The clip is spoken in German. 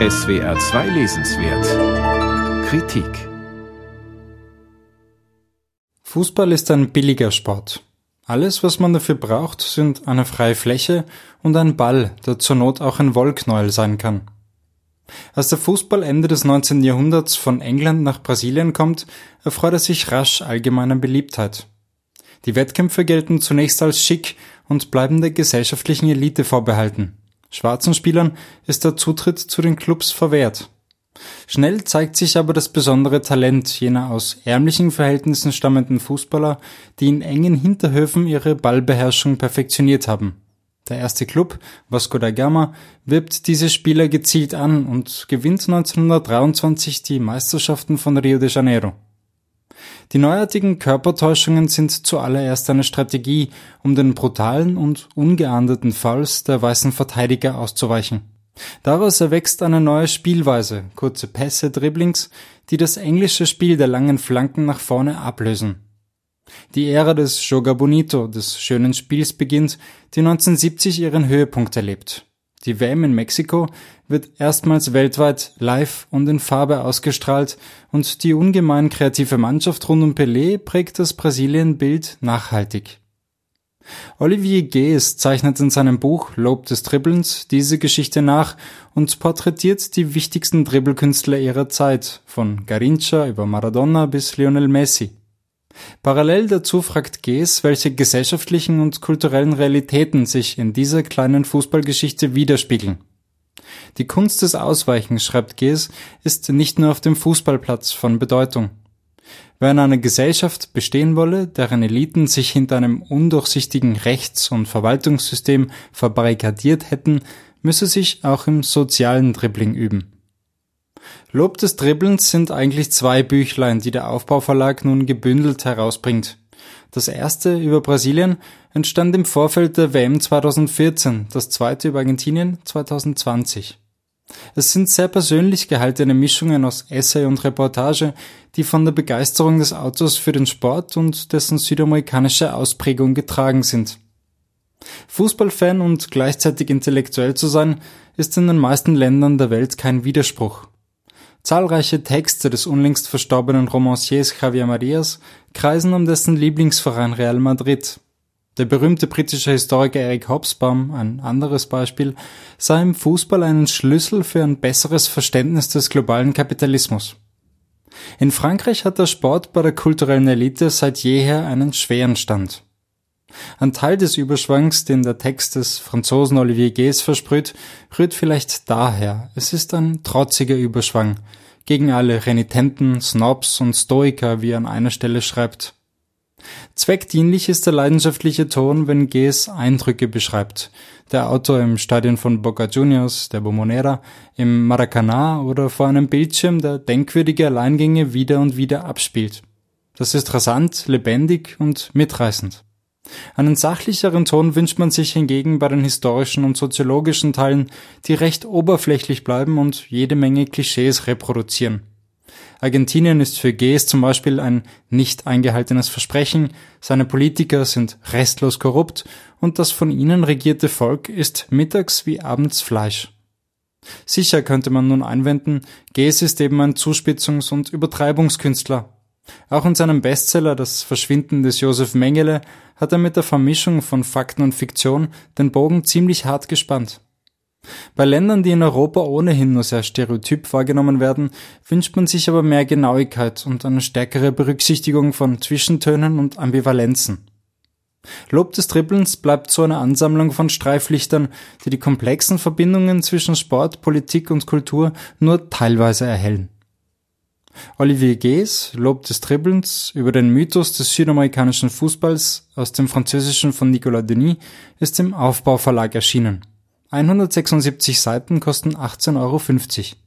SWR 2 Lesenswert Kritik Fußball ist ein billiger Sport. Alles, was man dafür braucht, sind eine freie Fläche und ein Ball, der zur Not auch ein Wollknäuel sein kann. Als der Fußball Ende des 19. Jahrhunderts von England nach Brasilien kommt, erfreut er sich rasch allgemeiner Beliebtheit. Die Wettkämpfe gelten zunächst als schick und bleiben der gesellschaftlichen Elite vorbehalten. Schwarzen Spielern ist der Zutritt zu den Clubs verwehrt. Schnell zeigt sich aber das besondere Talent jener aus ärmlichen Verhältnissen stammenden Fußballer, die in engen Hinterhöfen ihre Ballbeherrschung perfektioniert haben. Der erste Club, Vasco da Gama, wirbt diese Spieler gezielt an und gewinnt 1923 die Meisterschaften von Rio de Janeiro. Die neuartigen Körpertäuschungen sind zuallererst eine Strategie, um den brutalen und ungeahndeten Fouls der weißen Verteidiger auszuweichen. Daraus erwächst eine neue Spielweise, kurze Pässe, Dribblings, die das englische Spiel der langen Flanken nach vorne ablösen. Die Ära des Joga Bonito, des schönen Spiels beginnt, die 1970 ihren Höhepunkt erlebt. Die WM in Mexiko wird erstmals weltweit live und in Farbe ausgestrahlt und die ungemein kreative Mannschaft rund um Pelé prägt das Brasilien-Bild nachhaltig. Olivier Gees zeichnet in seinem Buch Lob des Dribbelns diese Geschichte nach und porträtiert die wichtigsten Dribbelkünstler ihrer Zeit, von Garincha über Maradona bis Lionel Messi. Parallel dazu fragt Gees, welche gesellschaftlichen und kulturellen Realitäten sich in dieser kleinen Fußballgeschichte widerspiegeln. Die Kunst des Ausweichens, schreibt Gees, ist nicht nur auf dem Fußballplatz von Bedeutung. Wer in einer Gesellschaft bestehen wolle, deren Eliten sich hinter einem undurchsichtigen Rechts- und Verwaltungssystem verbarrikadiert hätten, müsse sich auch im sozialen Dribbling üben. Lob des Dribbelns sind eigentlich zwei Büchlein, die der Aufbauverlag nun gebündelt herausbringt. Das erste über Brasilien entstand im Vorfeld der WM 2014, das zweite über Argentinien 2020. Es sind sehr persönlich gehaltene Mischungen aus Essay und Reportage, die von der Begeisterung des Autors für den Sport und dessen südamerikanische Ausprägung getragen sind. Fußballfan und gleichzeitig intellektuell zu sein, ist in den meisten Ländern der Welt kein Widerspruch. Zahlreiche Texte des unlängst verstorbenen Romanciers Javier Marias kreisen um dessen Lieblingsverein Real Madrid. Der berühmte britische Historiker Eric Hobsbawm, ein anderes Beispiel, sah im Fußball einen Schlüssel für ein besseres Verständnis des globalen Kapitalismus. In Frankreich hat der Sport bei der kulturellen Elite seit jeher einen schweren Stand. Ein Teil des Überschwangs, den der Text des Franzosen Olivier Gues versprüht, rührt vielleicht daher. Es ist ein trotziger Überschwang gegen alle Renitenten, Snobs und Stoiker, wie er an einer Stelle schreibt. Zweckdienlich ist der leidenschaftliche Ton, wenn Gues Eindrücke beschreibt. Der Autor im Stadion von Boca Juniors, der Bomonera, im Maracanã oder vor einem Bildschirm, der denkwürdige Alleingänge wieder und wieder abspielt. Das ist rasant, lebendig und mitreißend. Einen sachlicheren Ton wünscht man sich hingegen bei den historischen und soziologischen Teilen, die recht oberflächlich bleiben und jede Menge Klischees reproduzieren. Argentinien ist für Gs zum Beispiel ein nicht eingehaltenes Versprechen, seine Politiker sind restlos korrupt und das von ihnen regierte Volk ist mittags wie abends Fleisch. Sicher könnte man nun einwenden, Gs ist eben ein Zuspitzungs- und Übertreibungskünstler, auch in seinem Bestseller Das Verschwinden des Josef Mengele hat er mit der Vermischung von Fakten und Fiktion den Bogen ziemlich hart gespannt. Bei Ländern, die in Europa ohnehin nur sehr stereotyp wahrgenommen werden, wünscht man sich aber mehr Genauigkeit und eine stärkere Berücksichtigung von Zwischentönen und Ambivalenzen. Lob des Trippelns bleibt so eine Ansammlung von Streiflichtern, die die komplexen Verbindungen zwischen Sport, Politik und Kultur nur teilweise erhellen. Olivier Gees, Lob des Dribbelns über den Mythos des südamerikanischen Fußballs aus dem Französischen von Nicolas Denis ist im Aufbauverlag erschienen. 176 Seiten kosten 18,50 Euro.